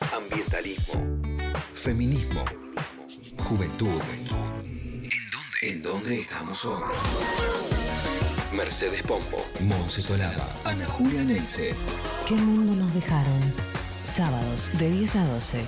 Ambientalismo. Feminismo. Juventud. ¿En dónde estamos hoy? Mercedes Pombo, Monse Tolaba, Ana Julia Neise. ¿Qué mundo nos dejaron? Sábados de 10 a 12.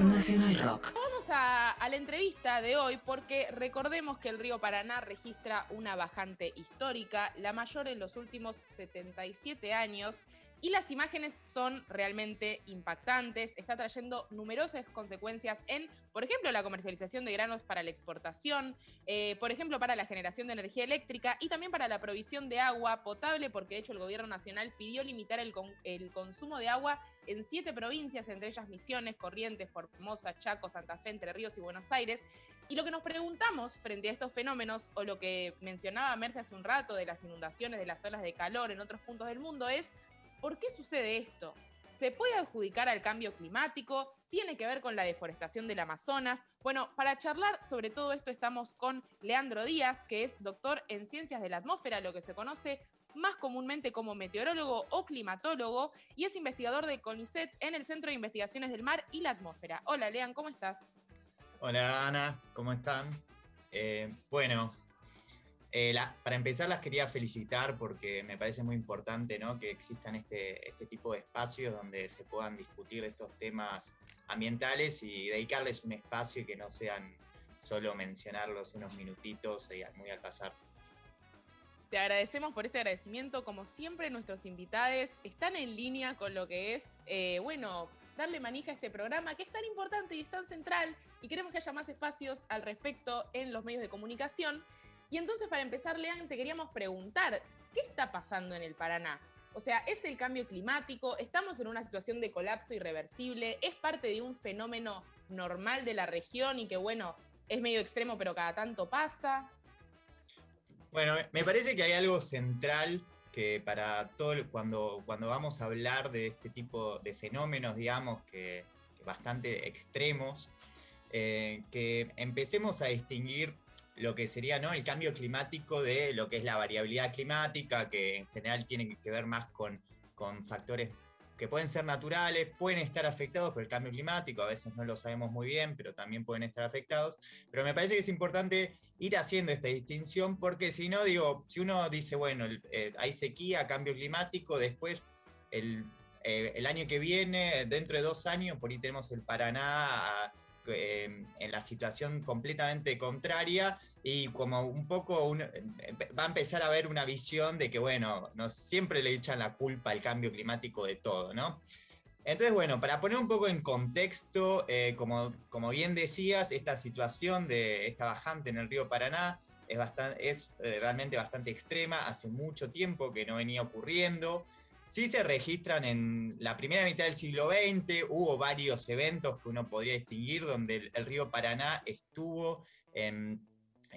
Nacional Rock. Vamos a, a la entrevista de hoy porque recordemos que el río Paraná registra una bajante histórica, la mayor en los últimos 77 años, y las imágenes son realmente impactantes. Está trayendo numerosas consecuencias en, por ejemplo, la comercialización de granos para la exportación, eh, por ejemplo, para la generación de energía eléctrica y también para la provisión de agua potable, porque de hecho el gobierno nacional pidió limitar el, el consumo de agua en siete provincias, entre ellas Misiones, Corrientes, Formosa, Chaco, Santa Fe, Entre Ríos y Buenos Aires. Y lo que nos preguntamos frente a estos fenómenos, o lo que mencionaba Merce hace un rato de las inundaciones, de las olas de calor en otros puntos del mundo, es ¿por qué sucede esto? ¿Se puede adjudicar al cambio climático? ¿Tiene que ver con la deforestación del Amazonas? Bueno, para charlar sobre todo esto estamos con Leandro Díaz, que es doctor en ciencias de la atmósfera, lo que se conoce más comúnmente como meteorólogo o climatólogo, y es investigador de CONICET en el Centro de Investigaciones del Mar y la Atmósfera. Hola, Lean, ¿cómo estás? Hola Ana, ¿cómo están? Eh, bueno, eh, para empezar las quería felicitar porque me parece muy importante que existan este, este tipo de espacios donde se puedan discutir estos temas ambientales y dedicarles un espacio y que no sean solo mencionarlos unos minutitos y muy al pasar. Te agradecemos por ese agradecimiento. Como siempre, nuestros invitados están en línea con lo que es, eh, bueno, darle manija a este programa que es tan importante y es tan central y queremos que haya más espacios al respecto en los medios de comunicación. Y entonces, para empezar, Lean, te queríamos preguntar, ¿qué está pasando en el Paraná? O sea, ¿es el cambio climático? ¿Estamos en una situación de colapso irreversible? ¿Es parte de un fenómeno normal de la región y que, bueno, es medio extremo, pero cada tanto pasa? Bueno, me parece que hay algo central que para todo, cuando, cuando vamos a hablar de este tipo de fenómenos, digamos, que bastante extremos, eh, que empecemos a distinguir lo que sería ¿no? el cambio climático de lo que es la variabilidad climática, que en general tiene que ver más con, con factores que pueden ser naturales, pueden estar afectados por el cambio climático, a veces no lo sabemos muy bien, pero también pueden estar afectados. Pero me parece que es importante ir haciendo esta distinción porque si no, digo, si uno dice, bueno, eh, hay sequía, cambio climático, después el, eh, el año que viene, dentro de dos años, por ahí tenemos el Paraná en la situación completamente contraria y como un poco va a empezar a haber una visión de que, bueno, no siempre le echan la culpa al cambio climático de todo, ¿no? Entonces, bueno, para poner un poco en contexto, eh, como, como bien decías, esta situación de esta bajante en el río Paraná es, bastante, es eh, realmente bastante extrema, hace mucho tiempo que no venía ocurriendo. Sí se registran en la primera mitad del siglo XX, hubo varios eventos que uno podría distinguir donde el, río Paraná estuvo en,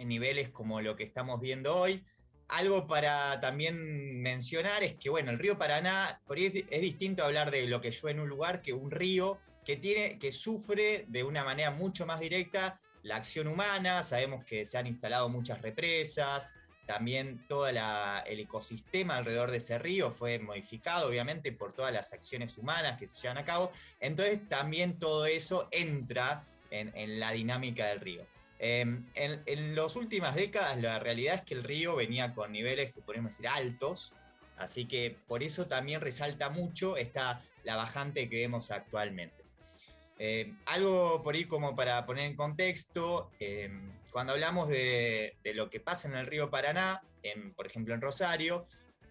niveles como lo que estamos viendo hoy. Algo para también mencionar es que, bueno, el río Paraná, por es, es distinto hablar de lo que llueve en un lugar que un río que, tiene, que sufre de una manera mucho más directa la acción humana. Sabemos que se han instalado muchas represas, también todo el ecosistema alrededor de ese río fue modificado, obviamente, por todas las acciones humanas que se llevan a cabo. Entonces, también todo eso entra en, la dinámica del río. Eh, en, las últimas décadas, la realidad es que el río venía con niveles que podemos decir altos, así que por eso también resalta mucho esta, la bajante que vemos actualmente. Eh, algo por ahí como para poner en contexto, eh, cuando hablamos de, lo que pasa en el río Paraná, por ejemplo en Rosario,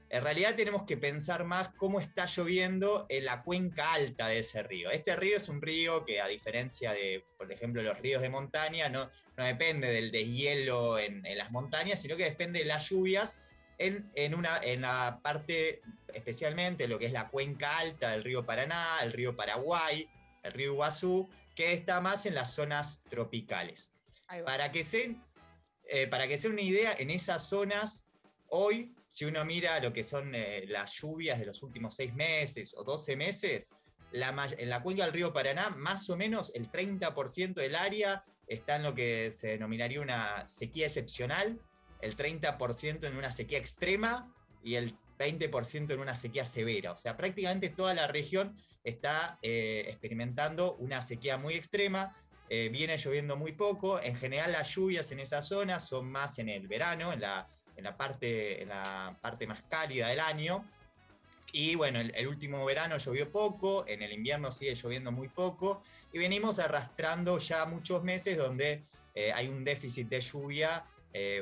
en realidad tenemos que pensar más cómo está lloviendo en la cuenca alta de ese río. Este río es un río que a diferencia de, por ejemplo, los ríos de montaña, no, depende del deshielo en, las montañas, sino que depende de las lluvias en la parte, especialmente lo que es la cuenca alta del río Paraná, el río Paraguay, el río Iguazú, que está más en las zonas tropicales. Para que, se, eh, para que se una idea, en esas zonas, hoy, si uno mira lo que son eh, las lluvias de los últimos seis meses o 12 meses, la, en la cuenca del río Paraná, más o menos el 30% del área está en lo que se denominaría una sequía excepcional, el 30% en una sequía extrema y el 20% en una sequía severa. O sea, prácticamente toda la región está eh, experimentando una sequía muy extrema, eh, viene lloviendo muy poco, en general las lluvias en esa zona son más en el verano, en la, en la, parte, en la parte más cálida del año, y bueno, el, último verano llovió poco, en el invierno sigue lloviendo muy poco, y venimos arrastrando ya muchos meses donde eh, hay un déficit de lluvia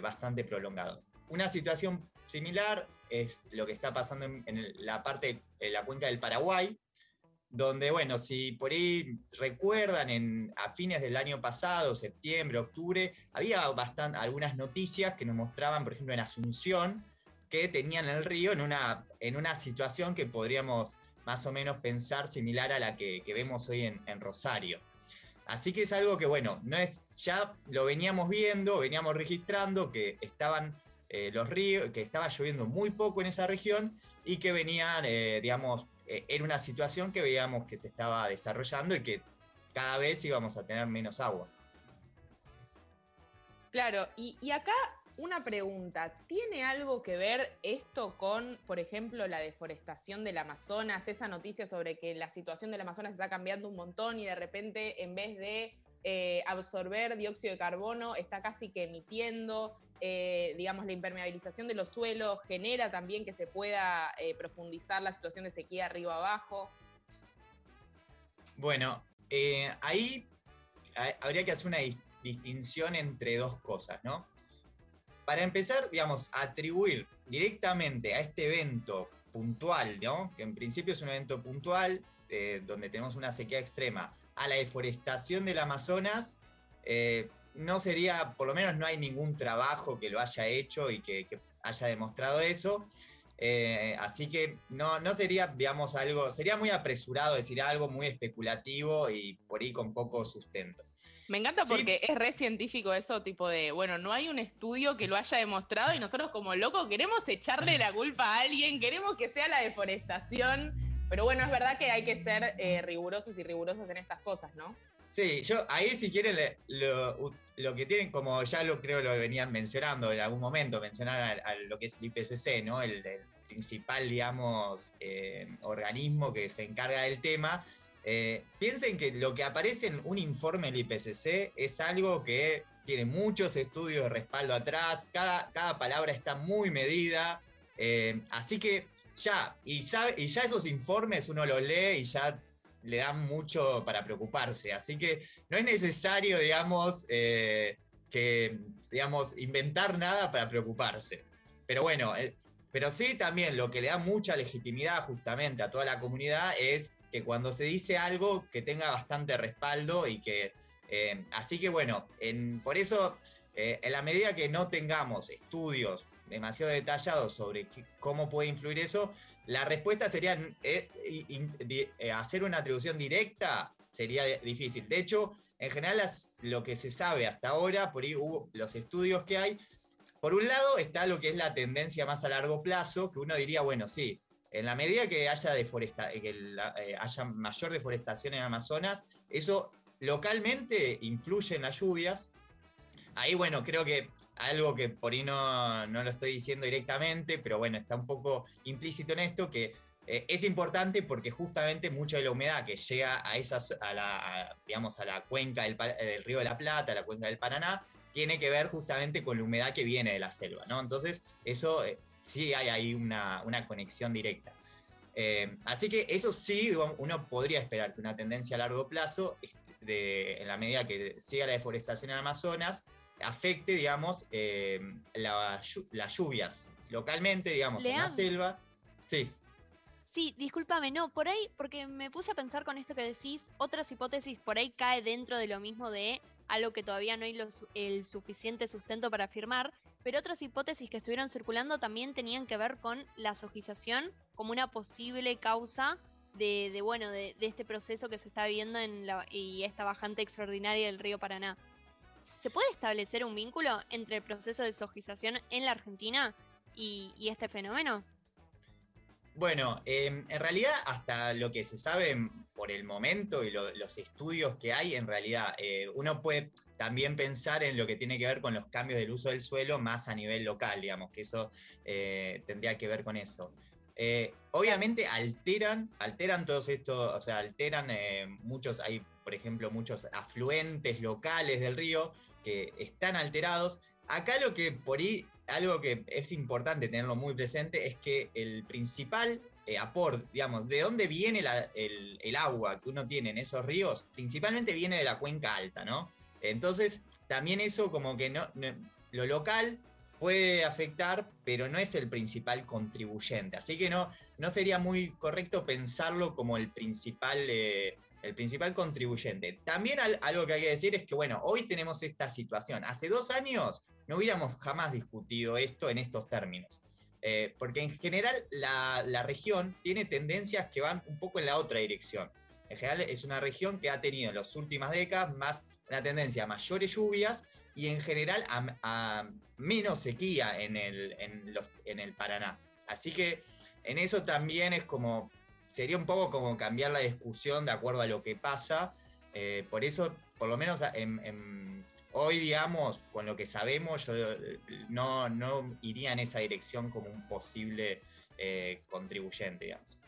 bastante prolongado. Una situación similar es lo que está pasando en, la parte, en la cuenca del Paraguay, donde, bueno, si por ahí recuerdan, en, a fines del año pasado, septiembre, octubre, había bastante, algunas noticias que nos mostraban, por ejemplo, en Asunción, que tenían el río en una, en una situación que podríamos más o menos pensar similar a la que, vemos hoy en, Rosario. Así que es algo que, bueno, no es, ya lo veníamos viendo, veníamos registrando que estaban eh, los ríos, que estaba lloviendo muy poco en esa región y que venían, eh, digamos, eh, era una situación que veíamos que se estaba desarrollando y que cada vez íbamos a tener menos agua. Claro, y, y acá una pregunta, ¿tiene algo que ver esto con, por ejemplo, la deforestación del Amazonas, esa noticia sobre que la situación del Amazonas está cambiando un montón y de repente en vez de absorber dióxido de carbono está casi que emitiendo? Eh, digamos, la impermeabilización de los suelos genera también que se pueda eh, profundizar la situación de sequía arriba abajo. Bueno, eh, ahí habría que hacer una distinción entre dos cosas, ¿no? Para empezar, digamos, atribuir directamente a este evento puntual, ¿no? Que en principio es un evento puntual, donde tenemos una sequía extrema, a la deforestación del Amazonas, no sería, por lo menos no hay ningún trabajo que lo haya hecho y que, haya demostrado eso. Eh, así que no, no sería, digamos, algo, sería muy apresurado decir algo muy especulativo y por ahí con poco sustento. Me encanta porque es re científico eso, tipo de, bueno, no hay un estudio que lo haya demostrado y nosotros como locos queremos echarle la culpa a alguien, queremos que sea la deforestación, pero bueno, es verdad que hay que ser eh, rigurosos y rigurosos en estas cosas, ¿no? Sí, yo ahí si quieren lo, que tienen, como ya lo creo lo venían mencionando en algún momento, mencionar a, lo que es el IPCC, ¿no? El, principal, digamos, eh, organismo que se encarga del tema. Eh, piensen que lo que aparece en un informe del IPCC es algo que tiene muchos estudios de respaldo atrás, cada, cada palabra está muy medida, eh, así que ya, y, sabe, y ya esos informes uno los lee y ya le dan mucho para preocuparse. Así que no es necesario, digamos, eh, que, digamos, inventar nada para preocuparse. Pero bueno, eh, pero sí también lo que le da mucha legitimidad justamente a toda la comunidad es que cuando se dice algo que tenga bastante respaldo y que... Eh, así que bueno, por eso, en la medida que no tengamos estudios demasiado detallados sobre cómo puede influir eso, la respuesta sería eh, eh, hacer una atribución directa sería difícil. De hecho, en general lo que se sabe hasta ahora, por ahí hubo los estudios que hay, por un lado está lo que es la tendencia más a largo plazo, que uno diría, bueno, sí, en la medida que haya, deforesta que eh, haya mayor deforestación en Amazonas, eso localmente influye en las lluvias. Ahí, bueno, creo que algo que por ahí no, lo estoy diciendo directamente, pero bueno, está un poco implícito en esto, que eh, es importante porque justamente mucha de la humedad que llega a, esas, a la, digamos, a la cuenca del, río de la Plata, a la cuenca del Paraná, tiene que ver justamente con la humedad que viene de la selva, ¿no? Entonces, eso eh, sí hay ahí una, conexión directa. Eh, así que eso sí, uno podría esperar que una tendencia a largo plazo, este, en la medida que siga la deforestación en Amazonas, afecte, digamos, eh, las lluvias localmente, digamos, en la selva. Sí. Sí, discúlpame, no, por ahí, porque me puse a pensar con esto que decís, otras hipótesis por ahí cae dentro de lo mismo de algo que todavía no hay el suficiente sustento para afirmar, pero otras hipótesis que estuvieron circulando también tenían que ver con la sojización como una posible causa de, bueno, de, este proceso que se está viviendo en la, y esta bajante extraordinaria del río Paraná. ¿Se puede establecer un vínculo entre el proceso de sojización en la Argentina y, este fenómeno? Bueno, em, en realidad hasta lo que se sabe por el momento y los estudios que hay, en realidad eh, uno puede también pensar en lo que tiene que ver con los cambios del uso del suelo más a nivel local, digamos, que eso eh, tendría que ver con eso. Eh, obviamente alteran, alteran todos estos, o sea, alteran eh, muchos, hay por ejemplo muchos afluentes locales del río que están alterados. Acá lo que por ahí, algo que es importante tenerlo muy presente es que el principal eh, aporte, digamos, de dónde viene el, agua que uno tiene en esos ríos, principalmente viene de la cuenca alta, ¿no? Entonces, también eso como que no lo local puede afectar, pero no es el principal contribuyente. Así que no, no sería muy correcto pensarlo como el principal, eh, el principal contribuyente. También algo que hay que decir es que, bueno, hoy tenemos esta situación. Hace dos años no hubiéramos jamás discutido esto en estos términos. Eh, porque en general la, la región tiene tendencias que van un poco en la otra dirección. En general es una región que ha tenido en las últimas décadas más una tendencia a mayores lluvias y en general a, menos sequía en el, en, los, en el Paraná. Así que en eso también es como, sería un poco como cambiar la discusión de acuerdo a lo que pasa. Eh, por eso, por lo menos hoy, digamos, con lo que sabemos, yo no, no iría en esa dirección como un posible eh, contribuyente, digamos.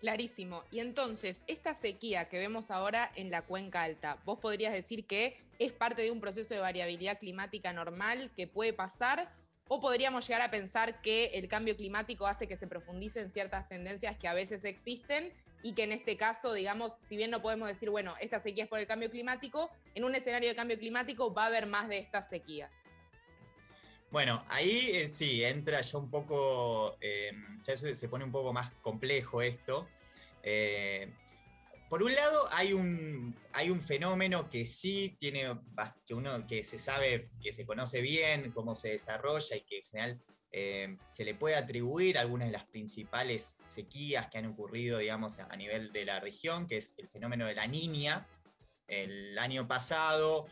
Clarísimo. Y entonces, esta sequía que vemos ahora en la cuenca alta, vos podrías decir que es parte de un proceso de variabilidad climática normal que puede pasar, o podríamos llegar a pensar que el cambio climático hace que se profundicen ciertas tendencias que a veces existen y que en este caso, digamos, si bien no podemos decir, bueno, esta sequía es por el cambio climático, en un escenario de cambio climático va a haber más de estas sequías. Bueno, ahí eh, sí, entra ya un poco, eh, ya se pone un poco más complejo esto. Eh, por un lado, hay un, hay un fenómeno que sí tiene, que uno que se sabe, que se conoce bien cómo se desarrolla y que en general se le puede atribuir algunas de las principales sequías que han ocurrido, digamos, a nivel de la región, que es el fenómeno de la niña. El año pasado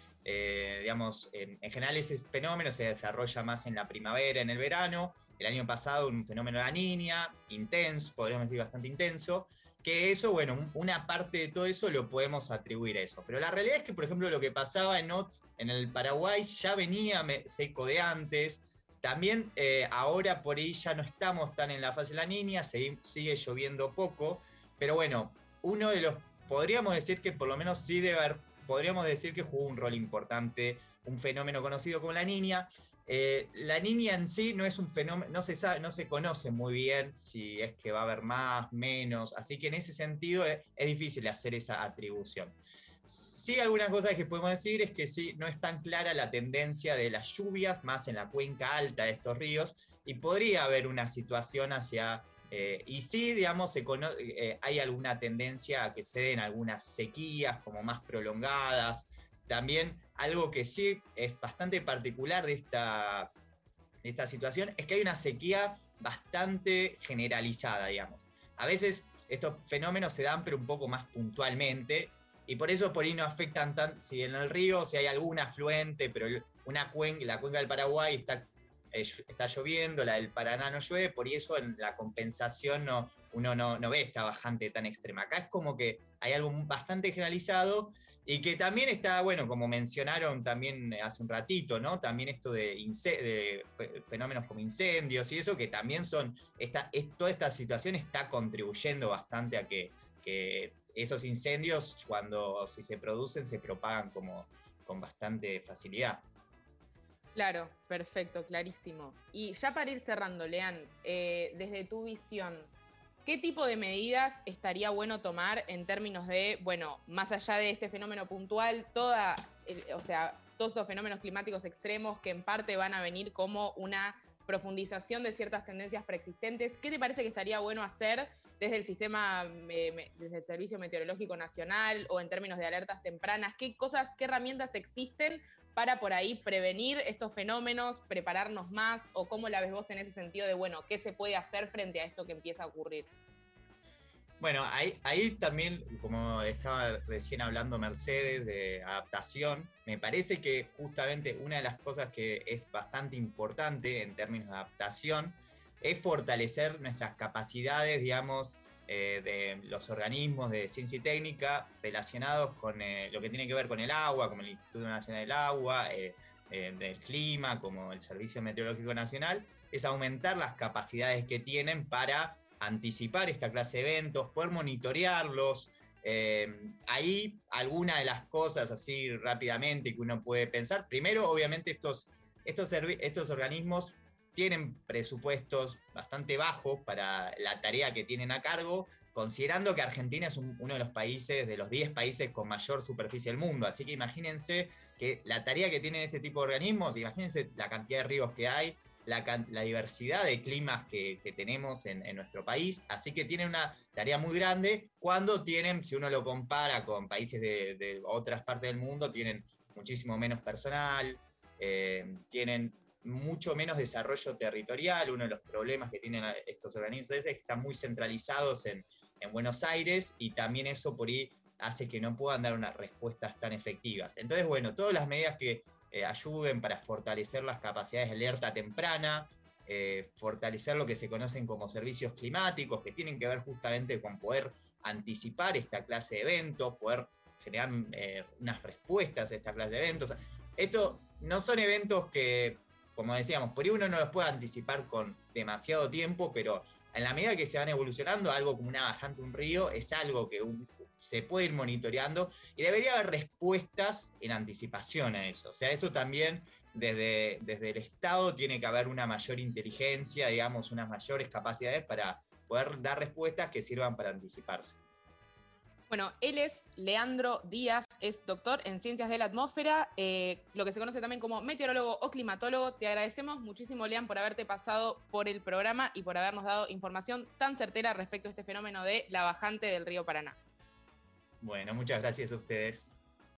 en, general ese fenómeno se desarrolla más en la primavera, en el verano. El año pasado un fenómeno de la niña, intenso, podríamos decir bastante intenso, que eso, bueno, una parte de todo eso lo podemos atribuir a eso. Pero la realidad es que, por ejemplo, lo que pasaba en, el Paraguay ya venía seco de antes. También eh, ahora por ahí ya no estamos tan en la fase de la niña, sigue lloviendo poco. Pero bueno, uno de los, podríamos decir que por lo menos sí debe haber podríamos decir que jugó un rol importante, un fenómeno conocido como la niña. Eh, la niña en sí no es un fenómeno, no se sabe, no se conoce muy bien si es que va a haber más, menos, así que en ese sentido es, difícil hacer esa atribución. Sí, algunas cosas que podemos decir es que sí, no es tan clara la tendencia de las lluvias, más en la cuenca alta de estos ríos, y podría haber una situación hacia eh, y sí, digamos, eh, hay alguna tendencia a que se den algunas sequías como más prolongadas. También algo que sí es bastante particular de esta, de esta situación es que hay una sequía bastante generalizada, digamos. A veces estos fenómenos se dan pero un poco más puntualmente y por eso por ahí no afectan tanto, si en el río, si hay algún afluente, pero una cuenca, la cuenca del Paraguay está eh, está lloviendo, la del Paraná no llueve, por eso en la compensación no, uno no, no ve esta bajante tan extrema. Acá es como que hay algo bastante generalizado y que también está, bueno, como mencionaron también hace un ratito, ¿no? También esto de, fenómenos como incendios y eso, que también son, esta, toda esta situación está contribuyendo bastante a que, que, esos incendios, cuando si se producen, se propagan como con bastante facilidad. Claro, perfecto, clarísimo. Y ya para ir cerrando, Lean, eh, desde tu visión, ¿qué tipo de medidas estaría bueno tomar en términos de, bueno, más allá de este fenómeno puntual, toda, o sea, todos estos fenómenos climáticos extremos que en parte van a venir como una profundización de ciertas tendencias preexistentes. ¿Qué te parece que estaría bueno hacer desde el sistema, desde el Servicio Meteorológico Nacional o en términos de alertas tempranas? ¿Qué cosas, qué herramientas existen para por ahí prevenir estos fenómenos, prepararnos más? ¿O cómo la ves vos en ese sentido de, bueno, qué se puede hacer frente a esto que empieza a ocurrir? Bueno, ahí, ahí también, como estaba recién hablando Mercedes de adaptación, me parece que justamente una de las cosas que es bastante importante en términos de adaptación es fortalecer nuestras capacidades, digamos, eh, de los organismos de ciencia y técnica relacionados con eh, lo que tiene que ver con el agua, como el Instituto Nacional del Agua, eh, del Clima, como el Servicio Meteorológico Nacional, es aumentar las capacidades que tienen para anticipar esta clase de eventos, poder monitorearlos. Ahí alguna de las cosas así rápidamente que uno puede pensar. Primero, obviamente, estos, estos, estos organismos tienen presupuestos bastante bajos para la tarea que tienen a cargo, considerando que Argentina es uno de los países, de los 10 países con mayor superficie del mundo. Así que imagínense que la tarea que tienen este tipo de organismos, imagínense la cantidad de ríos que hay, la, diversidad de climas que, tenemos en, nuestro país, así que tienen una tarea muy grande cuando tienen, si uno lo compara con países de, otras partes del mundo, tienen muchísimo menos personal, eh, tienen mucho menos desarrollo territorial, uno de los problemas que tienen estos organismos es que están muy centralizados en, en Buenos Aires y también eso por ahí hace que no puedan dar unas respuestas tan efectivas. Entonces, bueno, todas las medidas que eh, ayuden para fortalecer las capacidades de alerta temprana, eh, fortalecer lo que se conocen como servicios climáticos, que tienen que ver justamente con poder anticipar esta clase de eventos, poder generar eh, unas respuestas a esta clase de eventos. Esto no son eventos que, como decíamos, por ahí uno no los puede anticipar con demasiado tiempo, pero en la medida que se van evolucionando, algo como una bajante, un río, es algo que se puede ir monitoreando y debería haber respuestas en anticipación a eso. O sea, eso también desde, desde el Estado tiene que haber una mayor inteligencia, digamos, unas mayores capacidades para poder dar respuestas que sirvan para anticiparse. Bueno, él es Leandro Díaz, es doctor en ciencias de la atmósfera, eh, lo que se conoce también como meteorólogo o climatólogo. Te agradecemos muchísimo, Lean, por haberte pasado por el programa y por habernos dado información tan certera respecto a este fenómeno de la bajante del río Paraná. Bueno, muchas gracias a ustedes.